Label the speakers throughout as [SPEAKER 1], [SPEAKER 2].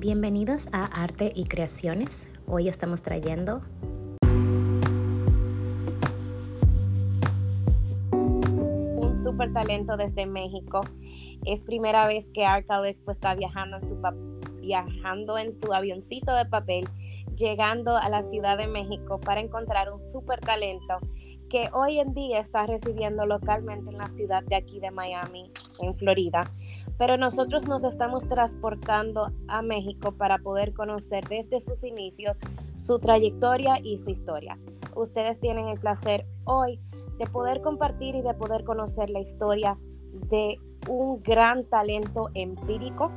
[SPEAKER 1] Bienvenidos a Arte y Creaciones. Hoy estamos trayendo
[SPEAKER 2] un super talento desde México. Es primera vez que Arcal Expo está viajando en su viajando en su avioncito de papel, llegando a la Ciudad de México para encontrar un super talento que hoy en día está recibiendo localmente en la ciudad de aquí de Miami, en Florida. Pero nosotros nos estamos transportando a México para poder conocer desde sus inicios su trayectoria y su historia. Ustedes tienen el placer hoy de poder compartir y de poder conocer la historia de un gran talento empírico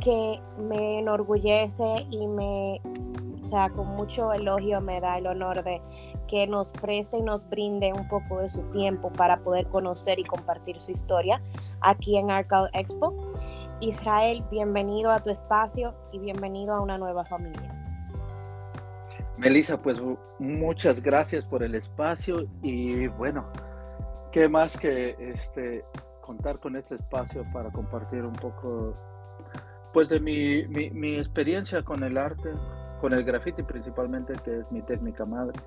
[SPEAKER 2] que me enorgullece y me sea, con mucho elogio me da el honor de que nos preste y nos brinde un poco de su tiempo para poder conocer y compartir su historia aquí en Arcal Expo. Israel, bienvenido a tu espacio y bienvenido a una nueva familia.
[SPEAKER 3] Melissa, pues muchas gracias por el espacio y bueno, qué más que este contar con este espacio para compartir un poco pues de mi, mi, mi experiencia con el arte, con el graffiti principalmente, que es mi técnica madre.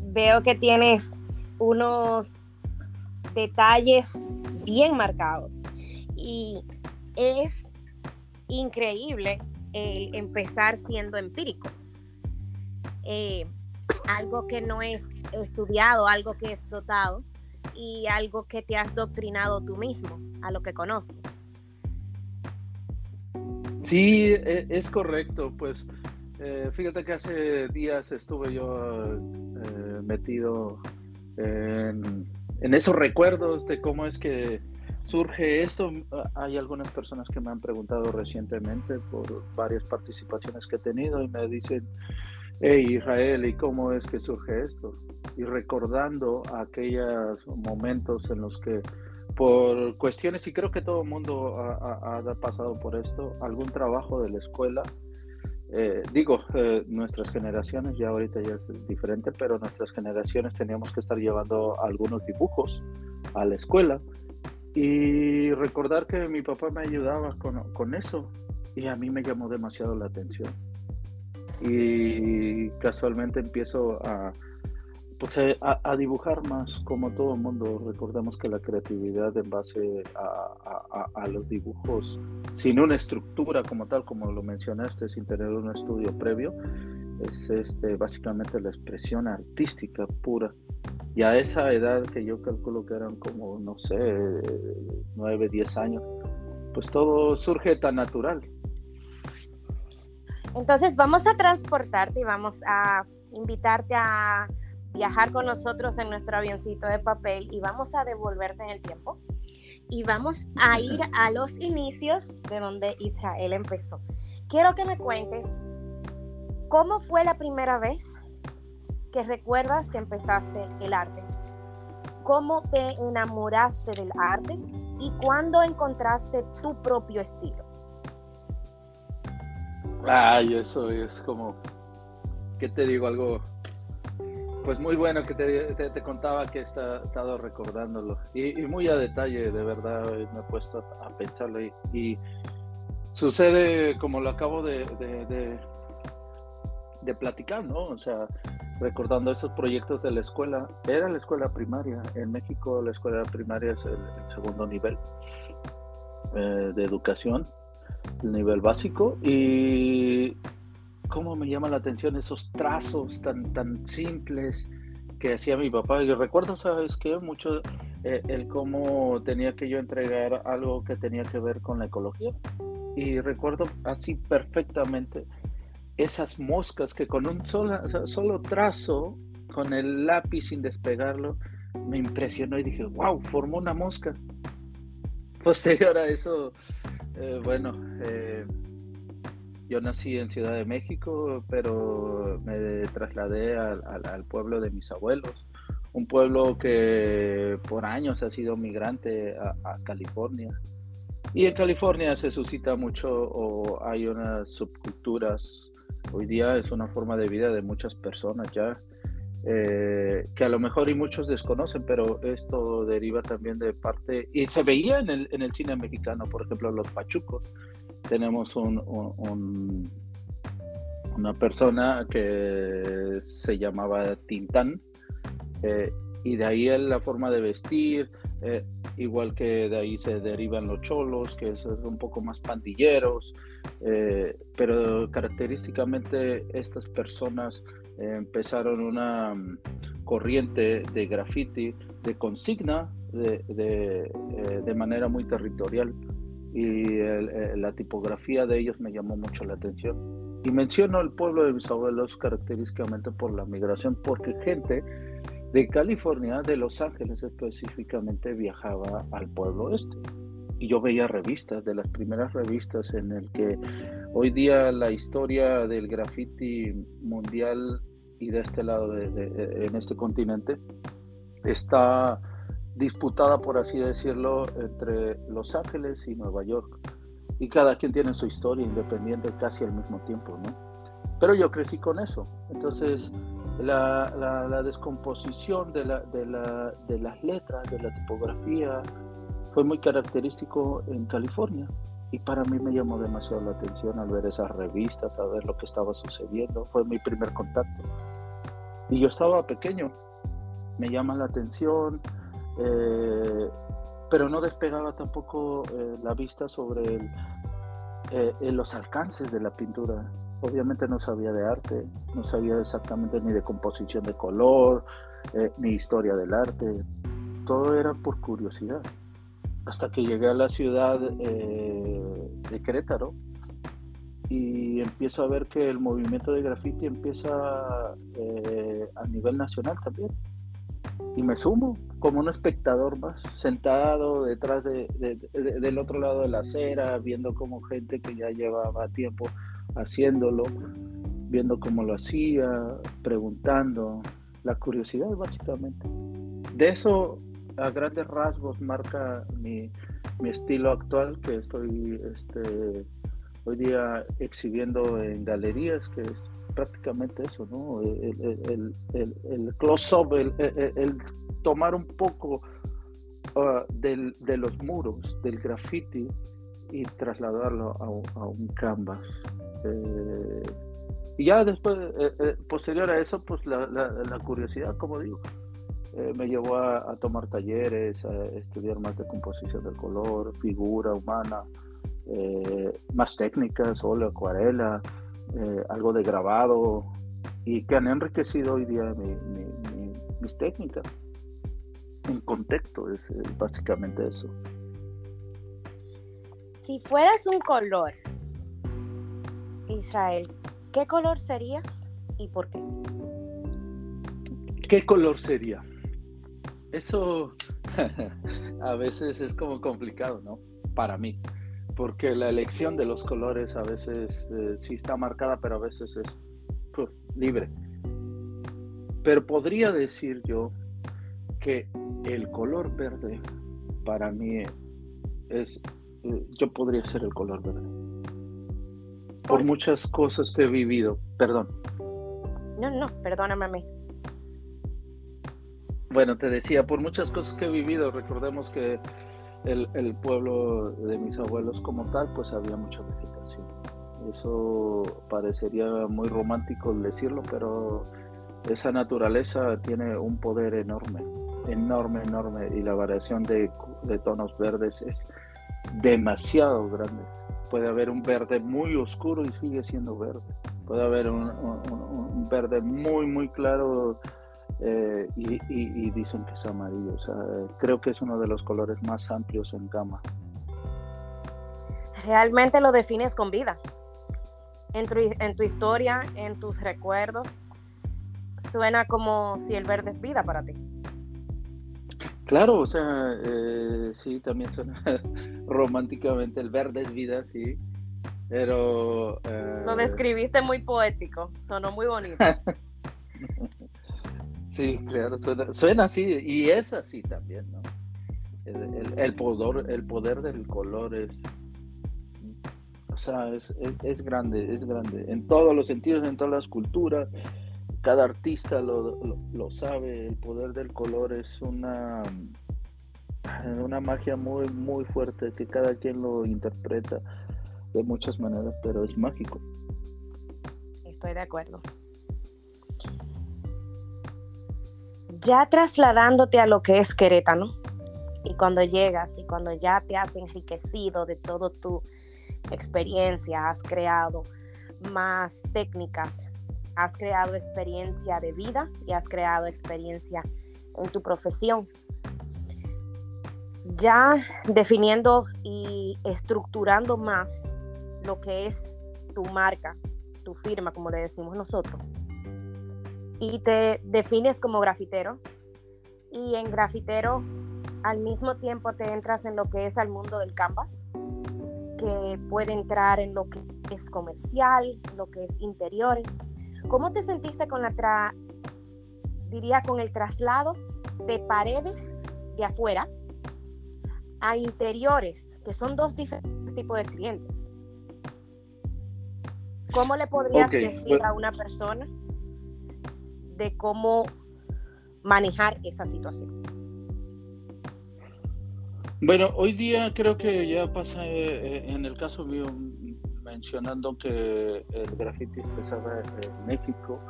[SPEAKER 2] Veo que tienes unos detalles bien marcados y es increíble el empezar siendo empírico. Eh, algo que no es estudiado, algo que es dotado y algo que te has doctrinado tú mismo a lo que conozco.
[SPEAKER 3] Sí, e, es correcto. Pues eh, fíjate que hace días estuve yo eh, metido en, esos recuerdos de cómo es que surge esto. Hay algunas personas que me han preguntado recientemente por varias participaciones que he tenido y me dicen, hey Israel, ¿y cómo es que surge esto? Y recordando aquellos momentos en los que por cuestiones, y creo que todo el mundo ha, pasado por esto, algún trabajo de la escuela. Eh, digo, eh, nuestras generaciones, ya ahorita ya es diferente, pero nuestras generaciones teníamos que estar llevando algunos dibujos a la escuela y recordar que mi papá me ayudaba con, con eso y a mí me llamó demasiado la atención. Y casualmente empiezo a, pues, eh, a, dibujar más, como todo mundo. Recordemos que la creatividad en base a, los dibujos, sin una estructura como tal, como lo mencionaste, sin tener un estudio previo, es este, básicamente la expresión artística pura. Y a esa edad que yo calculo que eran como, no sé, 9, 10 años, pues todo surge tan natural.
[SPEAKER 2] Entonces vamos a transportarte y vamos a invitarte a viajar con nosotros en nuestro avioncito de papel y vamos a devolverte en el tiempo y vamos a ir a los inicios de donde Israel empezó. Quiero que me cuentes cómo fue la primera vez que recuerdas que empezaste el arte, cómo te enamoraste del arte y cuándo encontraste tu propio estilo.
[SPEAKER 3] Ay, eso es como, ¿qué te digo? Algo pues muy bueno que te, contaba que he estado recordándolo. Y, muy a detalle, de verdad, me he puesto a, pensarlo y, sucede como lo acabo de, de, platicar, ¿no? O sea, recordando esos proyectos de la escuela, era la escuela primaria, en México la escuela primaria es el, segundo nivel eh, de educación, el nivel básico. Y cómo me llama la atención esos trazos tan, tan simples que hacía mi papá. Y recuerdo, ¿sabes qué? Mucho eh, el cómo tenía que yo entregar algo que tenía que ver con la ecología. Y recuerdo así perfectamente esas moscas que con un solo, solo trazo, con el lápiz sin despegarlo, me impresionó y dije, wow, formó una mosca. Posterior a eso, eh, bueno, eh, yo nací en Ciudad de México, pero me trasladé al, pueblo de mis abuelos, un pueblo que por años ha sido migrante a, California. Y en California se suscita mucho o hay unas subculturas. Hoy día es una forma de vida de muchas personas ya, eh, que a lo mejor y muchos desconocen, pero esto deriva también de parte, y se veía en el, en el cine mexicano, por ejemplo, los pachucos, tenemos un, una persona que se llamaba Tintán, eh, y de ahí la forma de vestir, eh, igual que de ahí se derivan los cholos, que son un poco más pandilleros, eh, pero característicamente estas personas empezaron una mm, corriente de graffiti, de consigna, de, de, manera muy territorial y la tipografía de ellos me llamó mucho la atención. Y menciono el pueblo de mis abuelos característicamente por la migración, porque gente de California, de Los Ángeles específicamente, viajaba al pueblo este. Y yo veía revistas, de las primeras revistas en el que hoy día la historia del graffiti mundial y de este lado, de, en este continente, está disputada, por así decirlo, entre Los Ángeles y Nueva York. Y cada quien tiene su historia independiente casi al mismo tiempo, ¿no? Pero yo crecí con eso. Entonces, la, descomposición de, la, de, la, de las letras, de la tipografía, fue muy característico en California. Y para mí me llamó demasiado la atención al ver esas revistas, a ver lo que estaba sucediendo. Fue mi primer contacto. Y yo estaba pequeño. Me llama la atención, eh, pero no despegaba tampoco eh, la vista sobre eh, los alcances de la pintura obviamente no sabía de arte, no sabía exactamente ni de composición de color, ni historia del arte, todo era por curiosidad. Hasta que llegué a la ciudad de Querétaro y empiezo a ver que el movimiento de graffiti empieza a nivel nacional también. Y me sumo como un espectador más, sentado detrás del otro lado de la acera, viendo como gente que ya llevaba tiempo haciéndolo, viendo cómo lo hacía, preguntando, la curiosidad básicamente. De eso a grandes rasgos marca mi, estilo actual que estoy este, hoy día exhibiendo en galerías, que es prácticamente eso, ¿no? El, close-up, el, tomar un poco uh, de los muros, del graffiti y trasladarlo a un canvas. Eh, y ya después, eh, eh, posterior a eso, pues la, curiosidad, como digo, me llevó a, tomar talleres, a estudiar más de composición del color, figura humana, más técnicas, óleo, acuarela, algo de grabado, y que han enriquecido hoy día mis técnicas. En contexto, es básicamente eso.
[SPEAKER 2] Si fueras un color, Israel, ¿qué color serías y por qué?
[SPEAKER 3] ¿Qué color sería? Eso a veces es como complicado, ¿no? Para mí, porque la elección de los colores a veces eh, sí está marcada, pero a veces es pues, libre. Pero podría decir yo que el color verde para mí es, yo podría ser el color verde por muchas cosas que he vivido. Perdón.
[SPEAKER 2] No, no, perdóname a mí.
[SPEAKER 3] Bueno, te decía, por muchas cosas que he vivido, recordemos que el, el, pueblo de mis abuelos como tal, pues había mucha vegetación. Eso parecería muy romántico decirlo, pero esa naturaleza tiene un poder enorme, enorme, enorme, y la variación de, tonos verdes es demasiado grande puede haber un verde muy oscuro y sigue siendo verde. Puede haber un, verde muy, muy claro eh, y, dicen que es amarillo. O sea, creo que es uno de los colores más amplios en gama.
[SPEAKER 2] Realmente lo defines con vida. En tu, en tu historia, en tus recuerdos, suena como si el verde es vida para ti.
[SPEAKER 3] Claro, o sea, eh, sí, también suena románticamente, el verde es vida, sí, pero...
[SPEAKER 2] Lo eh, describiste muy poético, sonó muy bonito.
[SPEAKER 3] sí, claro, suena, así, y es así también, ¿no? El, poder, el poder del color es, o sea, es, es, grande, es grande, en todos los sentidos, en todas las culturas, cada artista lo, lo, sabe, el poder del color es una, una magia muy, muy fuerte que cada quien lo interpreta de muchas maneras, pero es mágico.
[SPEAKER 2] Estoy de acuerdo. Ya trasladándote a lo que es Querétaro, y cuando llegas y cuando ya te has enriquecido de todo tu experiencia, has creado más técnicas, has creado experiencia de vida y has creado experiencia en tu profesión. Ya definiendo y estructurando más lo que es tu marca, tu firma, como le decimos nosotros, y te defines como grafitero, y en grafitero al mismo tiempo te entras en lo que es el mundo del canvas, que puede entrar en lo que es comercial, lo que es interiores. ¿Cómo te sentiste con la tra diría con el traslado de paredes de afuera a interiores, que son dos diferentes tipos de clientes? ¿Cómo le podrías decir a una persona cómo manejar esa situación?
[SPEAKER 3] Bueno, hoy día creo que ya pasa, eh, eh, en el caso mío, mencionando que el graffiti empezaba en México,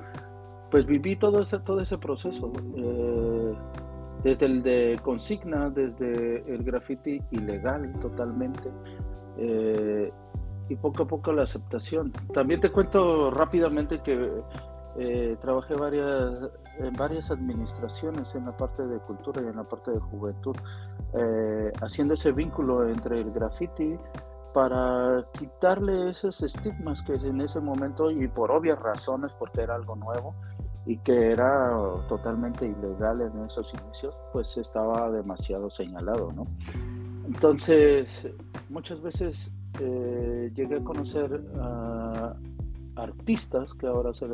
[SPEAKER 3] pues viví todo ese, todo ese proceso, eh, desde el de consigna, desde el graffiti ilegal totalmente, y poco a poco la aceptación. También te cuento rápidamente que eh, trabajé varias, en varias administraciones en la parte de cultura y en la parte de juventud, eh, haciendo ese vínculo entre el graffiti para quitarle esos estigmas que en ese momento y por obvias razones, porque era algo nuevo y que era totalmente ilegal en esos inicios, pues estaba demasiado señalado, ¿no? Entonces, muchas veces eh, llegué a conocer a artistas, que ahora se,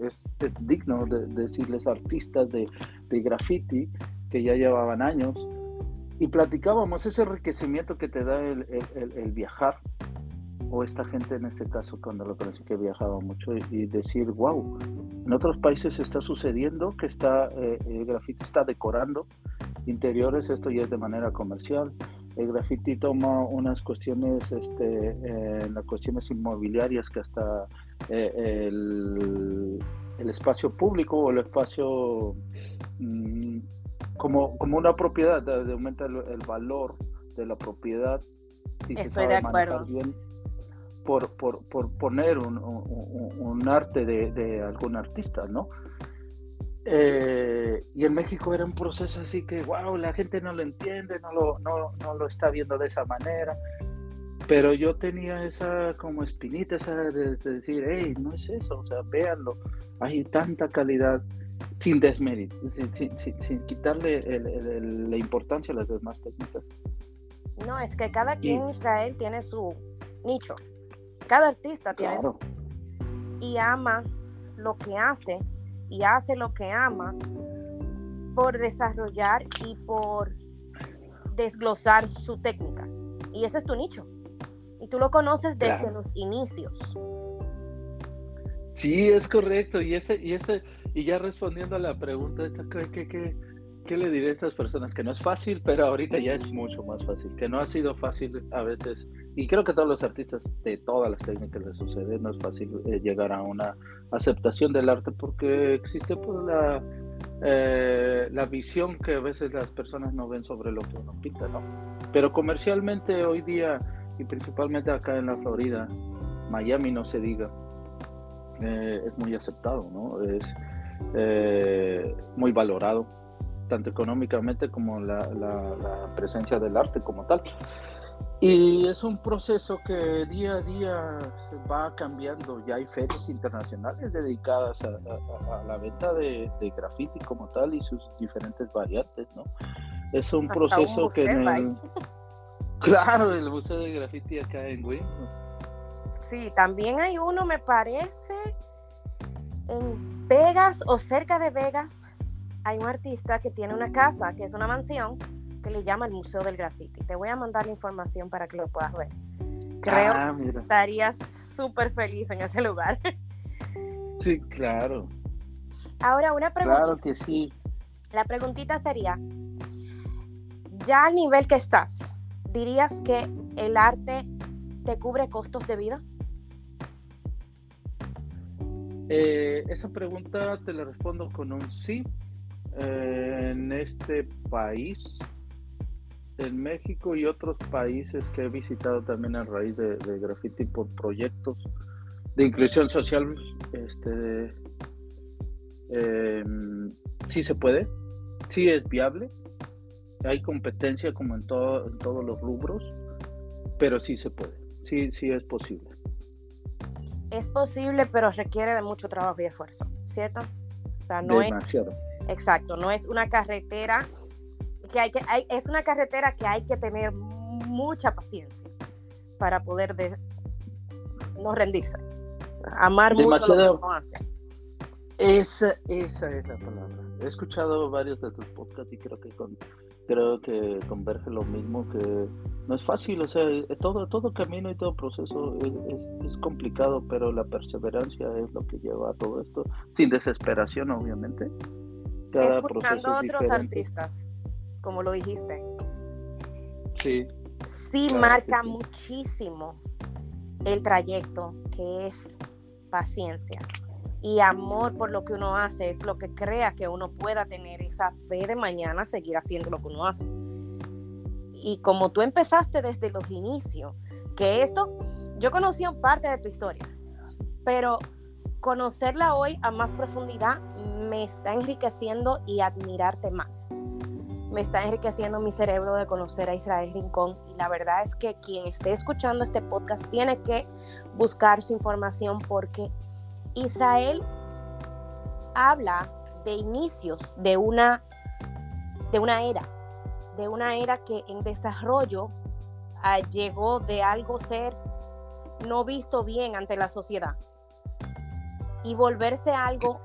[SPEAKER 3] es, digno de, decirles artistas de, de graffiti, que ya llevaban años, y platicábamos ese enriquecimiento que te da el, viajar, o esta gente en este caso, cuando lo conocí que viajaba mucho, y, decir, wow, en otros países está sucediendo que está, eh, el graffiti está decorando interiores, esto ya es de manera comercial, el graffiti toma unas cuestiones, este, eh, las cuestiones inmobiliarias que hasta eh, el, espacio público o el espacio mm, como, como una propiedad, de, aumenta el, valor de la propiedad.
[SPEAKER 2] Estoy de acuerdo.
[SPEAKER 3] por, por, por, poner un, un, arte de, de, algún artista, ¿no? Eh, y en México era un proceso así que, wow, la gente no lo entiende, no lo, no, no lo está viendo de esa manera. Pero yo tenía esa como espinita, esa de, decir, hey, no es eso, o sea, véanlo, hay tanta calidad sin desmérito, sin, sin, quitarle la importancia a las demás técnicas.
[SPEAKER 2] No, es que cada quien en Israel tiene su nicho, cada artista tiene su... Y ama lo que hace y hace lo que ama por desarrollar y por desglosar su técnica. Y ese es tu nicho. Y tú lo conoces desde los inicios.
[SPEAKER 3] Sí, es correcto. Y ese, y ese, y ya respondiendo a la pregunta esta, ¿qué, qué, qué le diré a estas personas? Que no es fácil, pero ahorita ya es mucho más fácil. Que no ha sido fácil a veces y creo que todos los artistas de todas las técnicas les sucede, no es fácil eh, llegar a una aceptación del arte porque existe pues, la, eh, la visión que a veces las personas no ven sobre lo que uno pinta, ¿no? Pero comercialmente hoy día, y principalmente acá en la Florida, Miami no se diga, eh, es muy aceptado, ¿no? Es muy valorado, tanto económicamente como la, la presencia del arte como tal. Y es un proceso que día a día va cambiando. Ya hay ferias internacionales dedicadas a, la venta de, de graffiti como tal y sus diferentes variantes, ¿no? Es un proceso que... Claro, el Museo de Graffiti acá en Wynn.
[SPEAKER 2] Sí, también hay uno, me parece, en Vegas o cerca de Vegas. Hay un artista que tiene una casa, que es una mansión, que le llama el Museo del Graffiti. Te voy a mandar la información para que lo puedas ver. Creo ah, que estarías súper feliz en ese lugar.
[SPEAKER 3] Sí, claro.
[SPEAKER 2] Ahora, una pregunta.
[SPEAKER 3] Claro que sí.
[SPEAKER 2] La preguntita sería, ya al nivel que estás, ¿dirías que el arte te cubre costos de vida?
[SPEAKER 3] Eh, esa pregunta te la respondo con un sí. Eh, en este país, en México y otros países que he visitado también a raíz de, de graffiti por proyectos de inclusión social, este, em, sí se puede, sí es viable, hay competencia como en, todo, en todos los rubros, pero sí se puede, sí, sí es posible.
[SPEAKER 2] Es posible, pero requiere de mucho trabajo y esfuerzo, ¿cierto? O sea, no
[SPEAKER 3] Demasiado.
[SPEAKER 2] es. Exacto, no es una carretera que hay que. Hay, es una carretera que hay que tener mucha paciencia para poder de, no rendirse. Amar mucho lo que uno hace.
[SPEAKER 3] Esa, esa es la palabra. He escuchado varios de tus podcasts y creo que con, creo que converge lo mismo que no es fácil, o sea, todo, todo camino y todo proceso es, es, es, complicado, pero la perseverancia es lo que lleva a todo esto, sin desesperación, obviamente.
[SPEAKER 2] Cada Escuchando a otros artistas, como lo dijiste.
[SPEAKER 3] Sí.
[SPEAKER 2] Sí claro marca sí. muchísimo el trayecto, que es paciencia y amor por lo que uno hace es lo que crea que uno pueda tener esa fe de mañana seguir haciendo lo que uno hace. Y como tú empezaste desde los inicios, que esto, yo conocía parte de tu historia, pero conocerla hoy a más profundidad me está enriqueciendo y admirarte más. Me está enriqueciendo mi cerebro de conocer a Israel Rincón. Y la verdad es que quien esté escuchando este podcast tiene que buscar su información porque Israel habla de inicios de una, de una era, de una era que en desarrollo uh, llegó de algo ser no visto bien ante la sociedad y volverse algo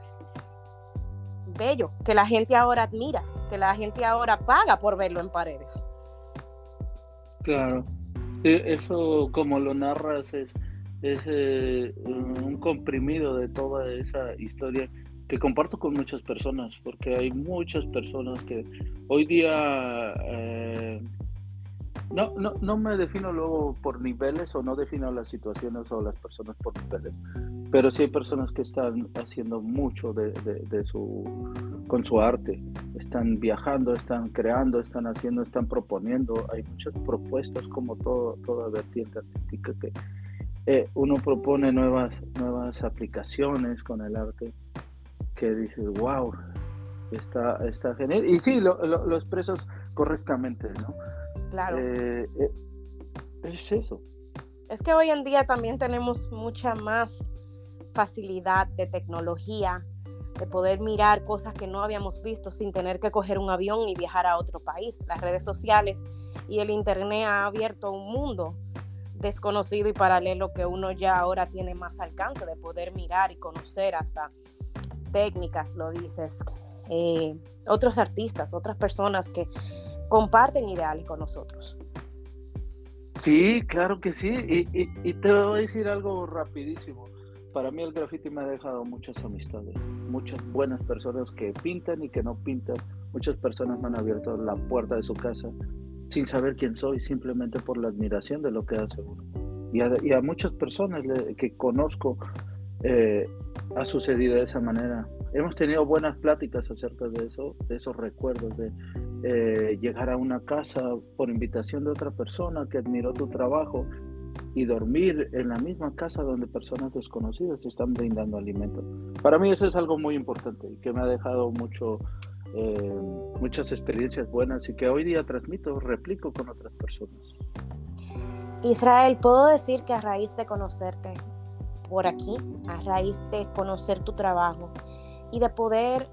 [SPEAKER 2] bello, que la gente ahora admira, que la gente ahora paga por verlo en paredes.
[SPEAKER 3] Claro, eso como lo narras es es eh, un comprimido de toda esa historia que comparto con muchas personas, porque hay muchas personas que hoy día eh, no, no, no me defino luego por niveles o no defino las situaciones o las personas por niveles, pero sí hay personas que están haciendo mucho de, de, su, con su arte, están viajando, están creando, están haciendo, están proponiendo, hay muchas propuestas como todo, toda vertiente artística que eh, uno propone nuevas, nuevas aplicaciones con el arte que dices, wow, está, está genial. Y sí, lo, lo, lo expresas correctamente, ¿no?
[SPEAKER 2] Claro.
[SPEAKER 3] Eh, eh, es eso.
[SPEAKER 2] Es que hoy en día también tenemos mucha más facilidad de tecnología, de poder mirar cosas que no habíamos visto sin tener que coger un avión y viajar a otro país. Las redes sociales y el Internet ha abierto un mundo desconocido y paralelo que uno ya ahora tiene más alcance de poder mirar y conocer hasta técnicas, lo dices, eh, otros artistas, otras personas que comparten ideales con nosotros.
[SPEAKER 3] Sí, claro que sí. Y, y, y, te voy a decir algo rapidísimo. Para mí el graffiti me ha dejado muchas amistades, muchas buenas personas que pintan y que no pintan. Muchas personas me han abierto la puerta de su casa sin saber quién soy, simplemente por la admiración de lo que hace uno. Y a, y muchas personas que conozco eh, ha sucedido de esa manera. Hemos tenido buenas pláticas acerca de eso, de esos recuerdos, de eh, llegar a una casa por invitación de otra persona que admiró tu trabajo y dormir en la misma casa donde personas desconocidas están brindando alimento. Para mí eso es algo muy importante y que me ha dejado mucho, eh, muchas experiencias buenas y que hoy día transmito, replico con otras personas.
[SPEAKER 2] Israel, puedo decir que a raíz de conocerte por aquí, a raíz de conocer tu trabajo y de poder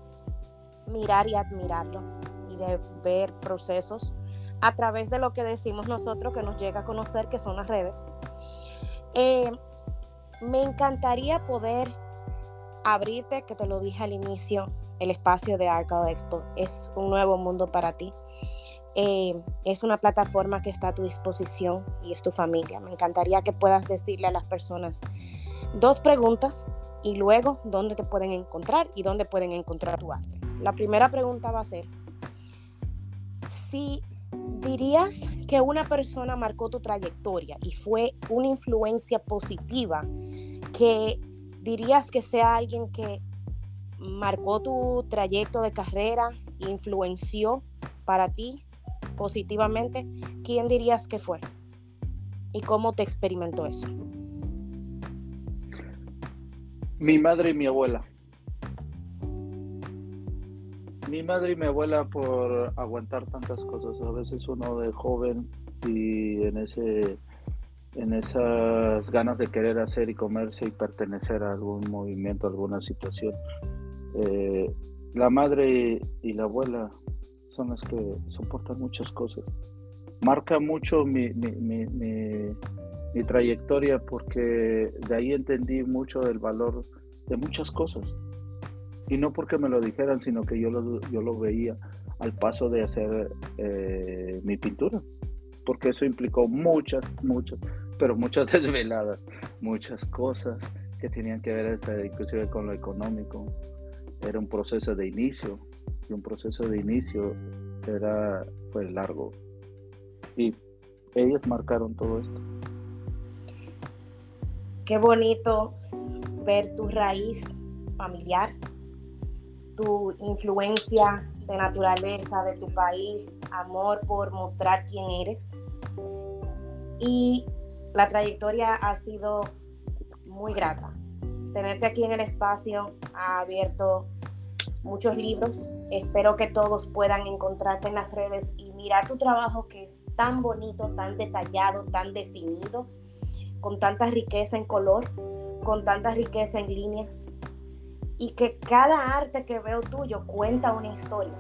[SPEAKER 2] mirar y admirarlo y de ver procesos a través de lo que decimos nosotros que nos llega a conocer, que son las redes. Eh, me encantaría poder abrirte, que te lo dije al inicio, el espacio de Arcade Expo. Es un nuevo mundo para ti. Eh, es una plataforma que está a tu disposición y es tu familia. Me encantaría que puedas decirle a las personas dos preguntas y luego dónde te pueden encontrar y dónde pueden encontrar tu arte. La primera pregunta va a ser, si ¿Dirías que una persona marcó tu trayectoria y fue una influencia positiva? ¿Que dirías que sea alguien que marcó tu trayecto de carrera, influenció para ti positivamente? ¿Quién dirías que fue? ¿Y cómo te experimentó eso?
[SPEAKER 3] Mi madre y mi abuela. Mi madre y mi abuela por aguantar tantas cosas. A veces uno de joven y en ese en esas ganas de querer hacer y comerse y pertenecer a algún movimiento, alguna situación. Eh, la madre y la abuela son las que soportan muchas cosas. Marca mucho mi, mi, mi, mi, trayectoria porque de ahí entendí mucho del valor de muchas cosas y no porque me lo dijeran, sino que yo lo, yo lo veía al paso de hacer eh, mi pintura, porque eso implicó muchas, muchas, pero muchas desveladas, muchas cosas que tenían que ver este, inclusive con lo económico. Era un proceso de inicio, y un proceso de inicio era pues largo. Y ellos marcaron todo esto.
[SPEAKER 2] Qué bonito ver tu raíz familiar tu influencia de naturaleza, de tu país, amor por mostrar quién eres. Y la trayectoria ha sido muy grata. Tenerte aquí en el espacio ha abierto muchos libros. Espero que todos puedan encontrarte en las redes y mirar tu trabajo que es tan bonito, tan detallado, tan definido, con tanta riqueza en color, con tanta riqueza en líneas y que cada arte que veo tuyo cuenta una historia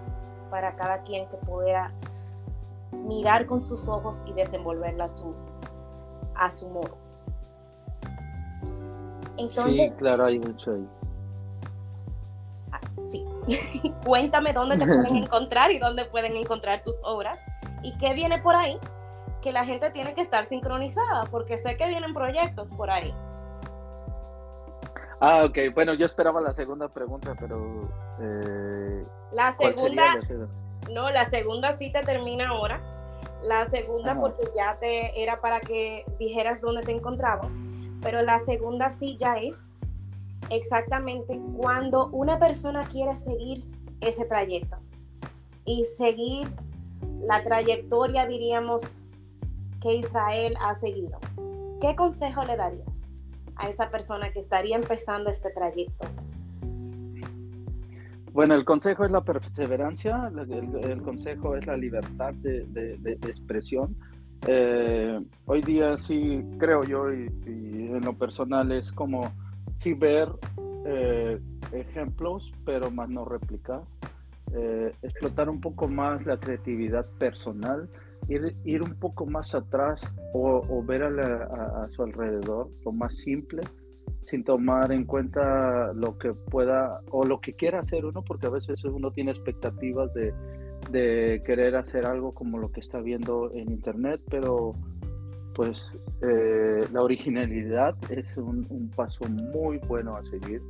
[SPEAKER 2] para cada quien que pueda mirar con sus ojos y desenvolverla a su, a su modo.
[SPEAKER 3] Entonces, sí, claro, hay mucho ahí.
[SPEAKER 2] Ah, sí. Cuéntame dónde te pueden encontrar y dónde pueden encontrar tus obras y qué viene por ahí, que la gente tiene que estar sincronizada, porque sé que vienen proyectos por ahí.
[SPEAKER 3] Ah, ok. Bueno, yo esperaba la segunda pregunta, pero... Eh,
[SPEAKER 2] la segunda... No, la segunda sí te termina ahora. La segunda porque ya te era para que dijeras dónde te encontraba. Pero la segunda sí ya es exactamente cuando una persona quiere seguir ese trayecto y seguir la trayectoria, diríamos, que Israel ha seguido. ¿Qué consejo le darías? a esa persona que estaría empezando este trayecto?
[SPEAKER 3] Bueno, el consejo es la perseverancia, el, consejo es la libertad de, expresión. Eh, hoy día sí creo yo y, en lo personal es como sí ver eh, ejemplos, pero más no replicar. Eh, explotar un poco más la creatividad personal ir, un poco más atrás o, ver a, su alrededor, lo más simple, sin tomar en cuenta lo que pueda o lo que quiera hacer uno, porque a veces uno tiene expectativas de, querer hacer algo como lo que está viendo en internet, pero pues eh, la originalidad es un, un, paso muy bueno a seguir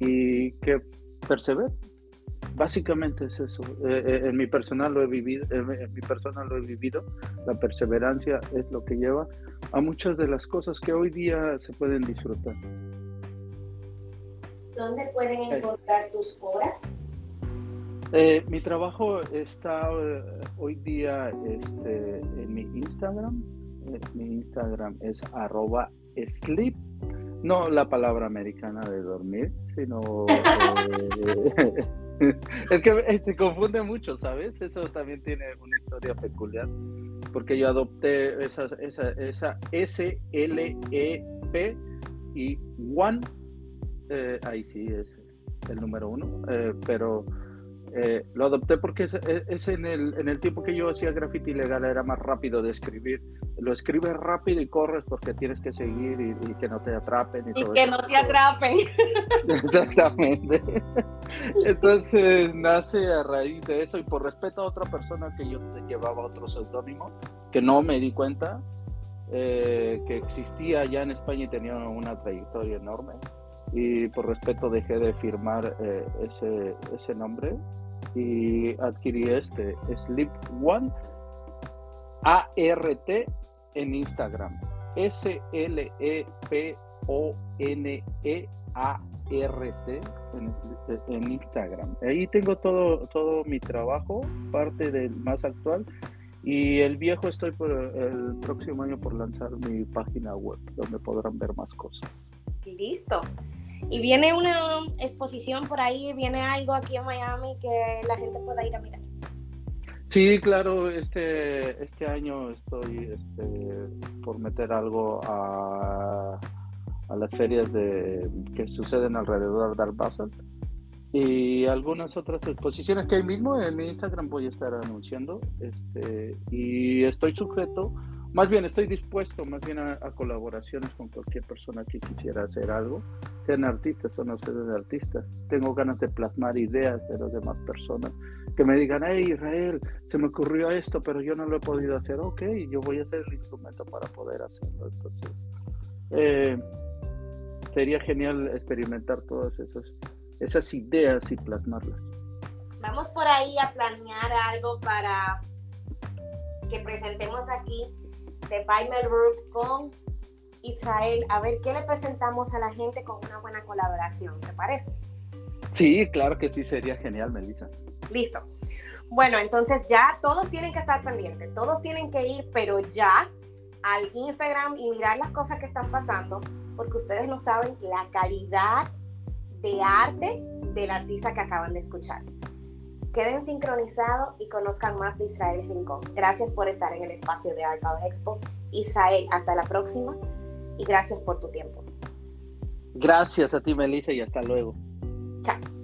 [SPEAKER 3] y que persevere, Básicamente es eso. Eh, eh, en mi personal lo he vivido, en, mi persona lo he vivido. La perseverancia es lo que lleva a muchas de las cosas que hoy día se pueden disfrutar.
[SPEAKER 2] ¿Dónde pueden encontrar tus obras?
[SPEAKER 3] Eh, mi trabajo está hoy día este, en mi Instagram. mi Instagram es arroba sleep no la palabra americana de dormir, sino es que se confunde mucho, ¿sabes? Eso también tiene una historia peculiar, porque yo adopté esa, esa, esa S-L-E-P y One, eh, ahí sí es el número uno, eh, pero eh, lo adopté porque es, en, el, en, el, tiempo que yo hacía graffiti legal era más rápido de escribir. Lo escribes rápido y corres porque tienes que seguir y, que no te atrapen.
[SPEAKER 2] Y, que no te atrapen.
[SPEAKER 3] Exactamente. Entonces nace a raíz de eso y por respeto a otra persona que yo llevaba otro seudónimo, que no me di cuenta eh, que existía ya en España y tenía una trayectoria enorme y por respeto dejé de firmar eh, ese, ese nombre y adquirí este Sleep One ART en Instagram. S-L-E-P-O-N-E-A-R-T en, Instagram. Ahí tengo todo, todo mi trabajo, parte del más actual. Y el viejo estoy por el próximo año por lanzar mi página web, donde podrán ver más cosas.
[SPEAKER 2] Listo. Y viene una exposición por ahí, viene algo aquí en Miami que la gente pueda ir a mirar.
[SPEAKER 3] Sí, claro, este, este año estoy este, por meter algo a, a, las ferias de, que suceden alrededor de Basel y algunas otras exposiciones que ahí mismo en mi Instagram voy a estar anunciando este, y estoy sujeto más bien estoy dispuesto más bien a, colaboraciones con cualquier persona que quisiera hacer algo, sean artistas o no sean artistas. Tengo ganas de plasmar ideas de las demás personas que me digan, hey Israel, se me ocurrió esto, pero yo no lo he podido hacer. Ok, yo voy a hacer el instrumento para poder hacerlo. Entonces, eh, sería genial experimentar todas esas, esas ideas y plasmarlas.
[SPEAKER 2] Vamos por ahí a planear algo para que presentemos aquí de Group con Israel, a ver qué le presentamos a la gente con una buena colaboración, ¿te parece?
[SPEAKER 3] Sí, claro que sí, sería genial, Melissa.
[SPEAKER 2] Listo. Bueno, entonces ya todos tienen que estar pendientes, todos tienen que ir, pero ya al Instagram y mirar las cosas que están pasando, porque ustedes no saben la calidad de arte del artista que acaban de escuchar. Queden sincronizados y conozcan más de Israel Rincón. Gracias por estar en el espacio de Arcade Expo. Israel, hasta la próxima y gracias por tu tiempo.
[SPEAKER 3] Gracias a ti, Melissa, y hasta luego.
[SPEAKER 2] Chao.